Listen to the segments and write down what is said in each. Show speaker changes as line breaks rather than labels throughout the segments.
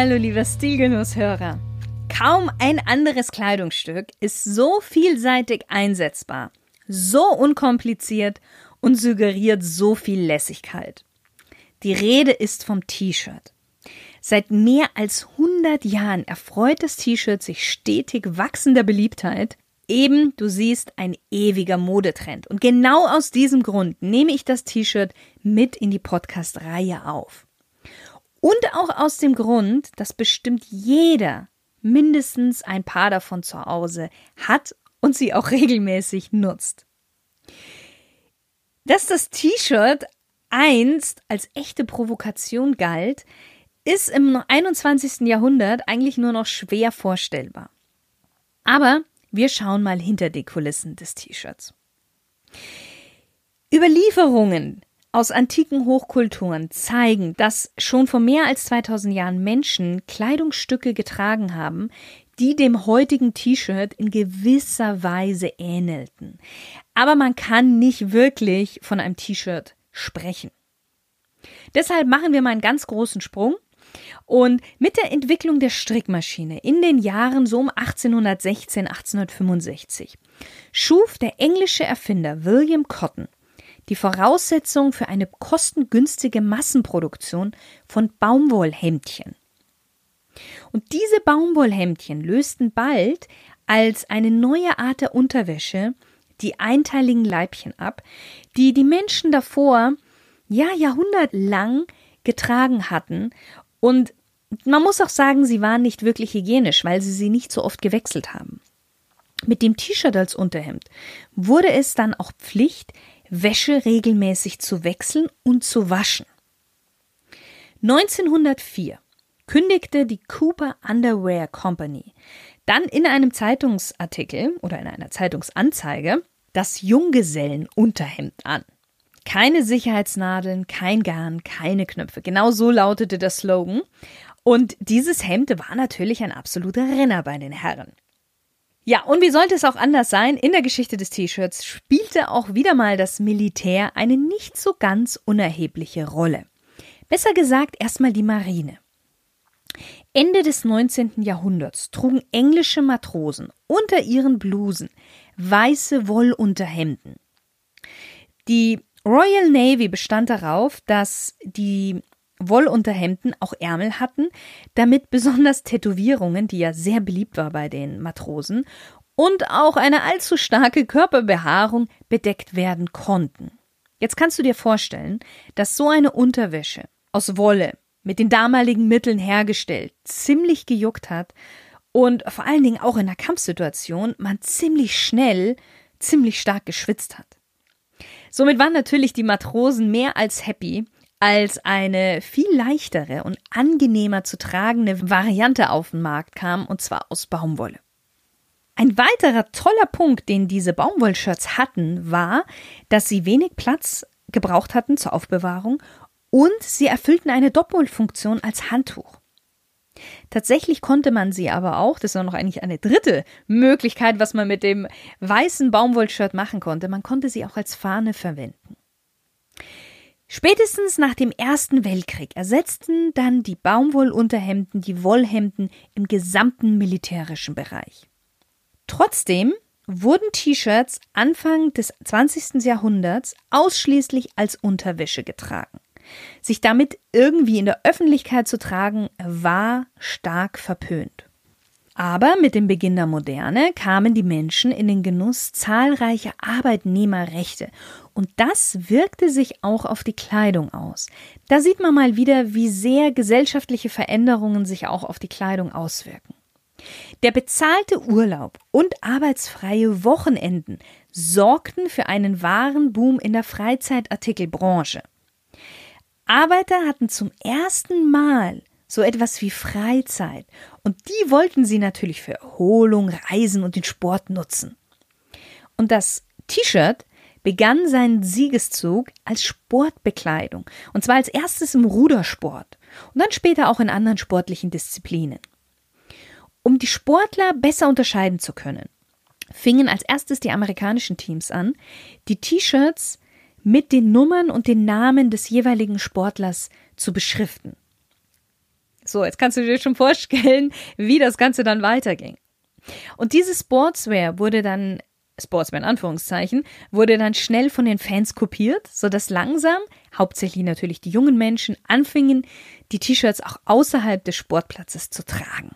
Hallo lieber Stilgenusshörer. Kaum ein anderes Kleidungsstück ist so vielseitig einsetzbar, so unkompliziert und suggeriert so viel Lässigkeit. Die Rede ist vom T-Shirt. Seit mehr als 100 Jahren erfreut das T-Shirt sich stetig wachsender Beliebtheit. Eben, du siehst, ein ewiger Modetrend. Und genau aus diesem Grund nehme ich das T-Shirt mit in die Podcast-Reihe auf. Und auch aus dem Grund, dass bestimmt jeder mindestens ein paar davon zu Hause hat und sie auch regelmäßig nutzt. Dass das T-Shirt einst als echte Provokation galt, ist im 21. Jahrhundert eigentlich nur noch schwer vorstellbar. Aber wir schauen mal hinter die Kulissen des T-Shirts. Überlieferungen aus antiken Hochkulturen zeigen, dass schon vor mehr als 2000 Jahren Menschen Kleidungsstücke getragen haben, die dem heutigen T-Shirt in gewisser Weise ähnelten. Aber man kann nicht wirklich von einem T-Shirt sprechen. Deshalb machen wir mal einen ganz großen Sprung und mit der Entwicklung der Strickmaschine in den Jahren so um 1816, 1865 schuf der englische Erfinder William Cotton die Voraussetzung für eine kostengünstige Massenproduktion von Baumwollhemdchen. Und diese Baumwollhemdchen lösten bald als eine neue Art der Unterwäsche die einteiligen Leibchen ab, die die Menschen davor ja jahrhundertelang getragen hatten und man muss auch sagen, sie waren nicht wirklich hygienisch, weil sie sie nicht so oft gewechselt haben. Mit dem T-Shirt als Unterhemd wurde es dann auch Pflicht, Wäsche regelmäßig zu wechseln und zu waschen. 1904 kündigte die Cooper Underwear Company dann in einem Zeitungsartikel oder in einer Zeitungsanzeige das Junggesellenunterhemd an. Keine Sicherheitsnadeln, kein Garn, keine Knöpfe. Genau so lautete der Slogan. Und dieses Hemd war natürlich ein absoluter Renner bei den Herren. Ja, und wie sollte es auch anders sein? In der Geschichte des T-Shirts spielte auch wieder mal das Militär eine nicht so ganz unerhebliche Rolle. Besser gesagt erstmal die Marine. Ende des 19. Jahrhunderts trugen englische Matrosen unter ihren Blusen weiße Wollunterhemden. Die Royal Navy bestand darauf, dass die Wollunterhemden auch Ärmel hatten, damit besonders Tätowierungen, die ja sehr beliebt war bei den Matrosen, und auch eine allzu starke Körperbehaarung bedeckt werden konnten. Jetzt kannst du dir vorstellen, dass so eine Unterwäsche aus Wolle mit den damaligen Mitteln hergestellt ziemlich gejuckt hat und vor allen Dingen auch in einer Kampfsituation man ziemlich schnell ziemlich stark geschwitzt hat. Somit waren natürlich die Matrosen mehr als happy, als eine viel leichtere und angenehmer zu tragende Variante auf den Markt kam, und zwar aus Baumwolle. Ein weiterer toller Punkt, den diese Baumwollshirts hatten, war, dass sie wenig Platz gebraucht hatten zur Aufbewahrung und sie erfüllten eine Doppelfunktion als Handtuch. Tatsächlich konnte man sie aber auch, das war noch eigentlich eine dritte Möglichkeit, was man mit dem weißen Baumwollshirt machen konnte, man konnte sie auch als Fahne verwenden. Spätestens nach dem Ersten Weltkrieg ersetzten dann die Baumwollunterhemden die Wollhemden im gesamten militärischen Bereich. Trotzdem wurden T-Shirts Anfang des 20. Jahrhunderts ausschließlich als Unterwäsche getragen. Sich damit irgendwie in der Öffentlichkeit zu tragen, war stark verpönt. Aber mit dem Beginn der Moderne kamen die Menschen in den Genuss zahlreicher Arbeitnehmerrechte und das wirkte sich auch auf die Kleidung aus. Da sieht man mal wieder, wie sehr gesellschaftliche Veränderungen sich auch auf die Kleidung auswirken. Der bezahlte Urlaub und arbeitsfreie Wochenenden sorgten für einen wahren Boom in der Freizeitartikelbranche. Arbeiter hatten zum ersten Mal so etwas wie Freizeit. Und die wollten sie natürlich für Erholung, Reisen und den Sport nutzen. Und das T-Shirt begann seinen Siegeszug als Sportbekleidung. Und zwar als erstes im Rudersport und dann später auch in anderen sportlichen Disziplinen. Um die Sportler besser unterscheiden zu können, fingen als erstes die amerikanischen Teams an, die T-Shirts mit den Nummern und den Namen des jeweiligen Sportlers zu beschriften. So, jetzt kannst du dir schon vorstellen, wie das Ganze dann weiterging. Und diese Sportswear wurde dann, Sportswear in Anführungszeichen, wurde dann schnell von den Fans kopiert, sodass langsam, hauptsächlich natürlich die jungen Menschen, anfingen, die T-Shirts auch außerhalb des Sportplatzes zu tragen.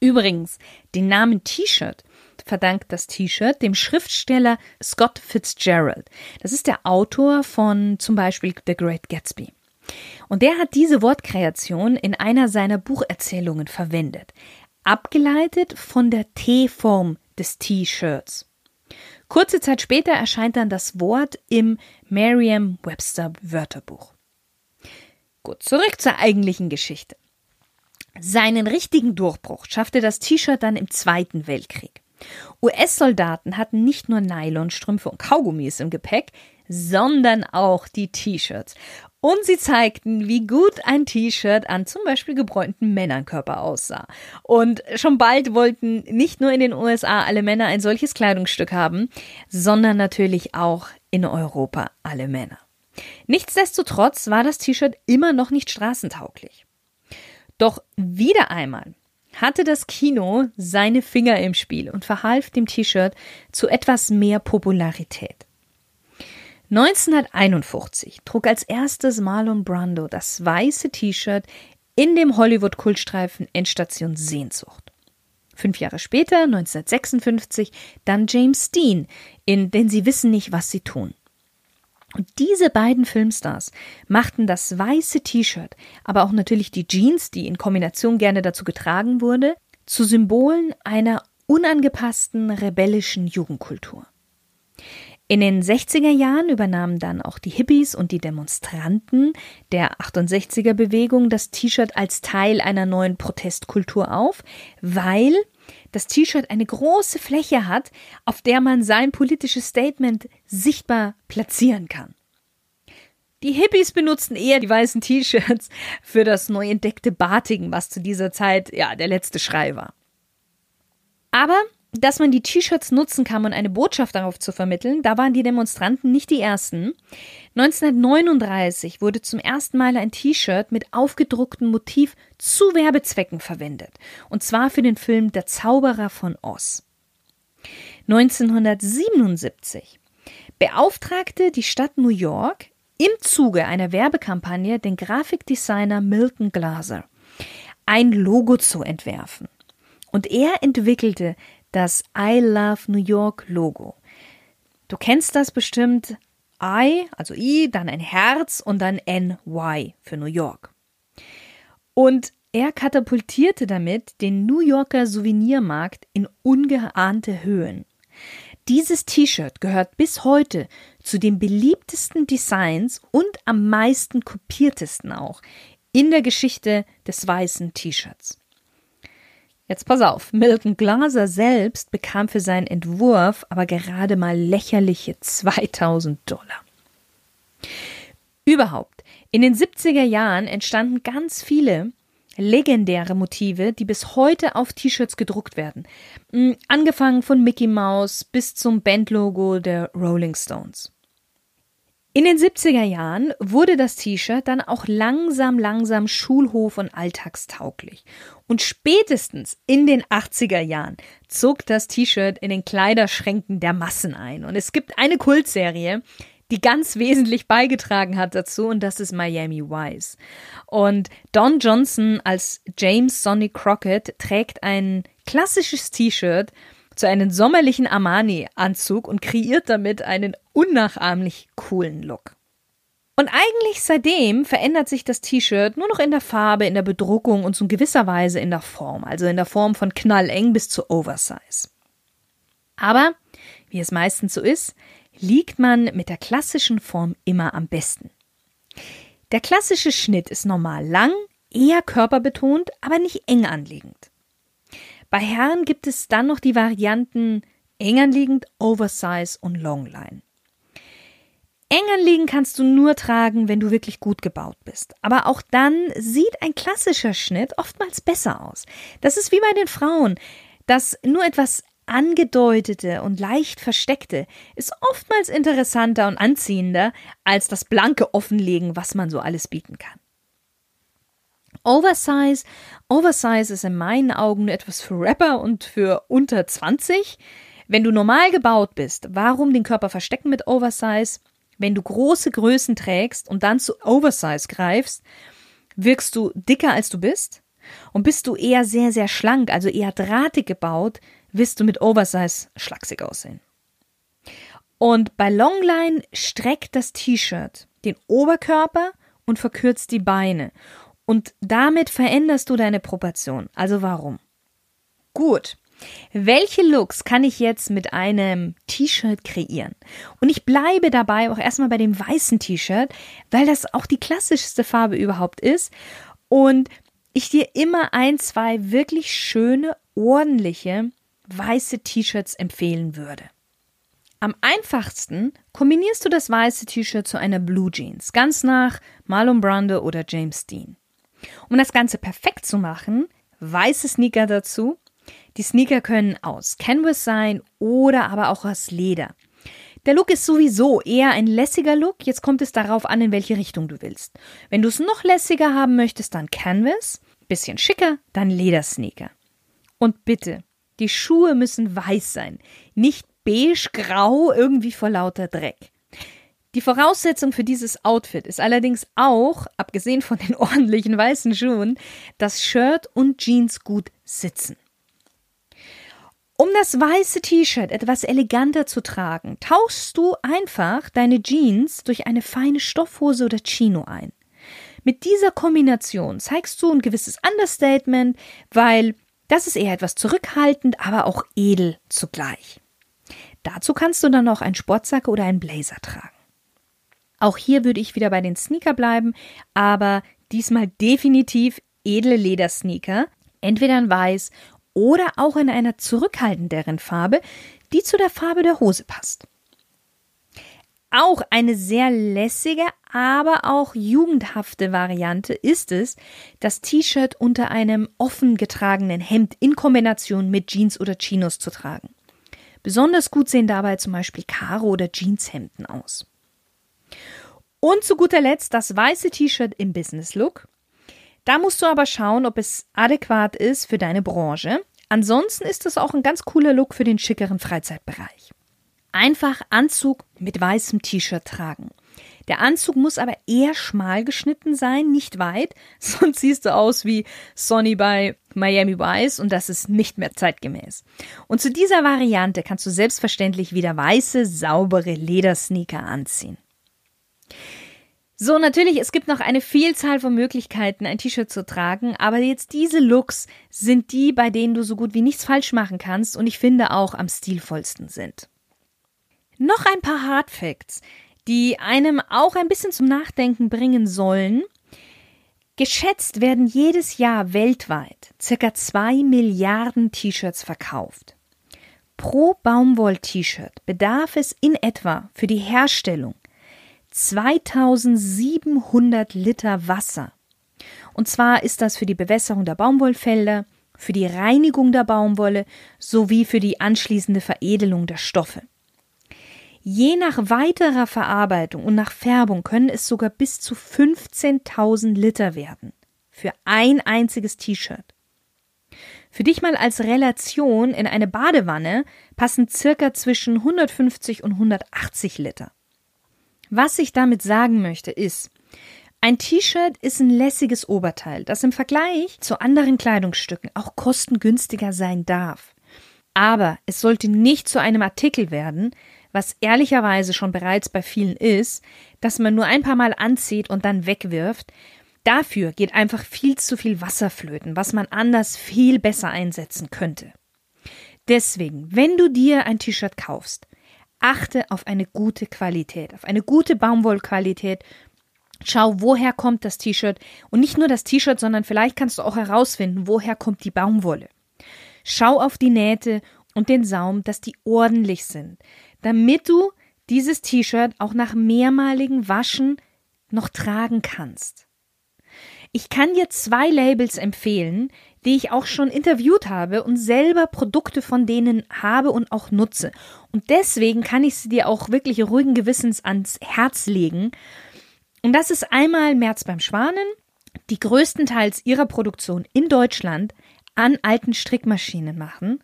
Übrigens, den Namen T-Shirt verdankt das T-Shirt dem Schriftsteller Scott Fitzgerald. Das ist der Autor von zum Beispiel The Great Gatsby. Und der hat diese Wortkreation in einer seiner Bucherzählungen verwendet, abgeleitet von der T-Form des T-Shirts. Kurze Zeit später erscheint dann das Wort im Merriam-Webster Wörterbuch. Gut, zurück zur eigentlichen Geschichte. Seinen richtigen Durchbruch schaffte das T-Shirt dann im Zweiten Weltkrieg. US-Soldaten hatten nicht nur Nylonstrümpfe und Kaugummis im Gepäck, sondern auch die T-Shirts. Und sie zeigten, wie gut ein T-Shirt an zum Beispiel gebräunten Männerkörper aussah. Und schon bald wollten nicht nur in den USA alle Männer ein solches Kleidungsstück haben, sondern natürlich auch in Europa alle Männer. Nichtsdestotrotz war das T-Shirt immer noch nicht straßentauglich. Doch wieder einmal hatte das Kino seine Finger im Spiel und verhalf dem T-Shirt zu etwas mehr Popularität. 1951 trug als erstes Marlon Brando das weiße T-Shirt in dem Hollywood-Kultstreifen Endstation Sehnsucht. Fünf Jahre später, 1956, dann James Dean in Denn sie wissen nicht, was sie tun. Und diese beiden Filmstars machten das weiße T-Shirt, aber auch natürlich die Jeans, die in Kombination gerne dazu getragen wurde, zu Symbolen einer unangepassten rebellischen Jugendkultur. In den 60er Jahren übernahmen dann auch die Hippies und die Demonstranten der 68er Bewegung das T-Shirt als Teil einer neuen Protestkultur auf, weil das T-Shirt eine große Fläche hat, auf der man sein politisches Statement sichtbar platzieren kann. Die Hippies benutzten eher die weißen T-Shirts für das neu entdeckte Batigen, was zu dieser Zeit ja der letzte Schrei war. Aber dass man die T-Shirts nutzen kann, um eine Botschaft darauf zu vermitteln, da waren die Demonstranten nicht die ersten. 1939 wurde zum ersten Mal ein T-Shirt mit aufgedrucktem Motiv zu Werbezwecken verwendet, und zwar für den Film Der Zauberer von Oz. 1977 beauftragte die Stadt New York im Zuge einer Werbekampagne den Grafikdesigner Milton Glaser, ein Logo zu entwerfen. Und er entwickelte das I Love New York Logo. Du kennst das bestimmt. I, also I, dann ein Herz und dann NY für New York. Und er katapultierte damit den New Yorker Souvenirmarkt in ungeahnte Höhen. Dieses T-Shirt gehört bis heute zu den beliebtesten Designs und am meisten kopiertesten auch in der Geschichte des weißen T-Shirts. Jetzt pass auf, Milton Glaser selbst bekam für seinen Entwurf aber gerade mal lächerliche 2000 Dollar. Überhaupt, in den 70er Jahren entstanden ganz viele legendäre Motive, die bis heute auf T-Shirts gedruckt werden. Mm, angefangen von Mickey Mouse bis zum Bandlogo der Rolling Stones. In den 70er Jahren wurde das T-Shirt dann auch langsam, langsam schulhof- und alltagstauglich. Und spätestens in den 80er Jahren zog das T-Shirt in den Kleiderschränken der Massen ein. Und es gibt eine Kultserie, die ganz wesentlich beigetragen hat dazu, und das ist Miami Vice. Und Don Johnson als James Sonny Crockett trägt ein klassisches T-Shirt, zu einem sommerlichen Armani-Anzug und kreiert damit einen unnachahmlich coolen Look. Und eigentlich seitdem verändert sich das T-Shirt nur noch in der Farbe, in der Bedruckung und in gewisser Weise in der Form, also in der Form von knalleng bis zu Oversize. Aber, wie es meistens so ist, liegt man mit der klassischen Form immer am besten. Der klassische Schnitt ist normal lang, eher körperbetont, aber nicht eng anliegend. Bei Herren gibt es dann noch die Varianten eng anliegend, Oversize und Longline. Eng anliegen kannst du nur tragen, wenn du wirklich gut gebaut bist. Aber auch dann sieht ein klassischer Schnitt oftmals besser aus. Das ist wie bei den Frauen. Das nur etwas angedeutete und leicht versteckte ist oftmals interessanter und anziehender als das blanke Offenlegen, was man so alles bieten kann. Oversize. Oversize ist in meinen Augen nur etwas für Rapper und für unter 20. Wenn du normal gebaut bist, warum den Körper verstecken mit Oversize? Wenn du große Größen trägst und dann zu Oversize greifst, wirkst du dicker als du bist. Und bist du eher sehr, sehr schlank, also eher drahtig gebaut, wirst du mit Oversize schlaksig aussehen. Und bei Longline streckt das T-Shirt den Oberkörper und verkürzt die Beine. Und damit veränderst du deine Proportion. Also warum? Gut. Welche Looks kann ich jetzt mit einem T-Shirt kreieren? Und ich bleibe dabei auch erstmal bei dem weißen T-Shirt, weil das auch die klassischste Farbe überhaupt ist und ich dir immer ein, zwei wirklich schöne, ordentliche weiße T-Shirts empfehlen würde. Am einfachsten kombinierst du das weiße T-Shirt zu einer Blue Jeans, ganz nach Marlon Brando oder James Dean. Um das Ganze perfekt zu machen, weiße Sneaker dazu die Sneaker können aus Canvas sein oder aber auch aus Leder. Der Look ist sowieso eher ein lässiger Look. Jetzt kommt es darauf an, in welche Richtung du willst. Wenn du es noch lässiger haben möchtest, dann Canvas. Bisschen schicker, dann Ledersneaker. Und bitte, die Schuhe müssen weiß sein. Nicht beige, grau, irgendwie vor lauter Dreck. Die Voraussetzung für dieses Outfit ist allerdings auch, abgesehen von den ordentlichen weißen Schuhen, dass Shirt und Jeans gut sitzen. Um das weiße T-Shirt etwas eleganter zu tragen, tauschst du einfach deine Jeans durch eine feine Stoffhose oder Chino ein. Mit dieser Kombination zeigst du ein gewisses Understatement, weil das ist eher etwas zurückhaltend, aber auch edel zugleich. Dazu kannst du dann noch einen Sportsack oder einen Blazer tragen. Auch hier würde ich wieder bei den Sneaker bleiben, aber diesmal definitiv edle Ledersneaker, entweder in weiß oder auch in einer zurückhaltenderen Farbe, die zu der Farbe der Hose passt. Auch eine sehr lässige, aber auch jugendhafte Variante ist es, das T-Shirt unter einem offen getragenen Hemd in Kombination mit Jeans oder Chinos zu tragen. Besonders gut sehen dabei zum Beispiel Karo- oder Jeanshemden aus. Und zu guter Letzt das weiße T-Shirt im Business Look. Da musst du aber schauen, ob es adäquat ist für deine Branche. Ansonsten ist es auch ein ganz cooler Look für den schickeren Freizeitbereich. Einfach Anzug mit weißem T-Shirt tragen. Der Anzug muss aber eher schmal geschnitten sein, nicht weit, sonst siehst du aus wie Sonny bei Miami Vice und das ist nicht mehr zeitgemäß. Und zu dieser Variante kannst du selbstverständlich wieder weiße, saubere Ledersneaker anziehen. So, natürlich, es gibt noch eine Vielzahl von Möglichkeiten, ein T-Shirt zu tragen, aber jetzt diese Looks sind die, bei denen du so gut wie nichts falsch machen kannst und ich finde auch am stilvollsten sind. Noch ein paar Hard Facts, die einem auch ein bisschen zum Nachdenken bringen sollen. Geschätzt werden jedes Jahr weltweit circa zwei Milliarden T-Shirts verkauft. Pro Baumwoll-T-Shirt bedarf es in etwa für die Herstellung 2700 Liter Wasser. Und zwar ist das für die Bewässerung der Baumwollfelder, für die Reinigung der Baumwolle sowie für die anschließende Veredelung der Stoffe. Je nach weiterer Verarbeitung und nach Färbung können es sogar bis zu 15.000 Liter werden. Für ein einziges T-Shirt. Für dich mal als Relation in eine Badewanne passen circa zwischen 150 und 180 Liter. Was ich damit sagen möchte ist, ein T-Shirt ist ein lässiges Oberteil, das im Vergleich zu anderen Kleidungsstücken auch kostengünstiger sein darf. Aber es sollte nicht zu einem Artikel werden, was ehrlicherweise schon bereits bei vielen ist, dass man nur ein paar Mal anzieht und dann wegwirft. Dafür geht einfach viel zu viel Wasser flöten, was man anders viel besser einsetzen könnte. Deswegen, wenn du dir ein T-Shirt kaufst, achte auf eine gute Qualität, auf eine gute Baumwollqualität Schau, woher kommt das T-Shirt und nicht nur das T-Shirt, sondern vielleicht kannst du auch herausfinden, woher kommt die Baumwolle. Schau auf die Nähte und den Saum, dass die ordentlich sind, damit du dieses T-Shirt auch nach mehrmaligen Waschen noch tragen kannst. Ich kann dir zwei Labels empfehlen, die ich auch schon interviewt habe und selber Produkte von denen habe und auch nutze. Und deswegen kann ich sie dir auch wirklich ruhigen Gewissens ans Herz legen. Und das ist einmal März beim Schwanen, die größtenteils ihrer Produktion in Deutschland an alten Strickmaschinen machen.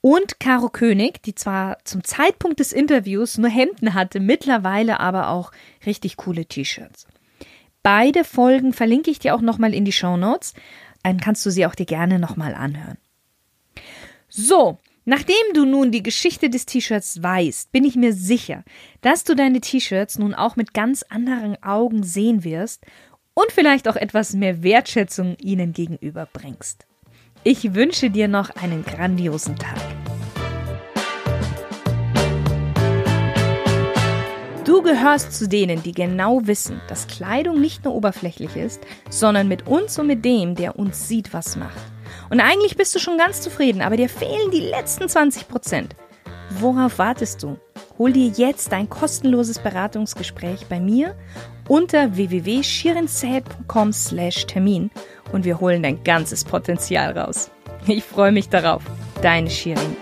Und Caro König, die zwar zum Zeitpunkt des Interviews nur Hemden hatte, mittlerweile aber auch richtig coole T-Shirts. Beide Folgen verlinke ich dir auch nochmal in die Show Notes. Dann kannst du sie auch dir gerne nochmal anhören. So, nachdem du nun die Geschichte des T-Shirts weißt, bin ich mir sicher, dass du deine T-Shirts nun auch mit ganz anderen Augen sehen wirst und vielleicht auch etwas mehr Wertschätzung ihnen gegenüberbringst. Ich wünsche dir noch einen grandiosen Tag. Du gehörst zu denen, die genau wissen, dass Kleidung nicht nur oberflächlich ist, sondern mit uns und mit dem, der uns sieht, was macht. Und eigentlich bist du schon ganz zufrieden, aber dir fehlen die letzten 20 Prozent. Worauf wartest du? Hol dir jetzt dein kostenloses Beratungsgespräch bei mir unter www.shirinsaid.com slash Termin und wir holen dein ganzes Potenzial raus. Ich freue mich darauf. Deine Shirin.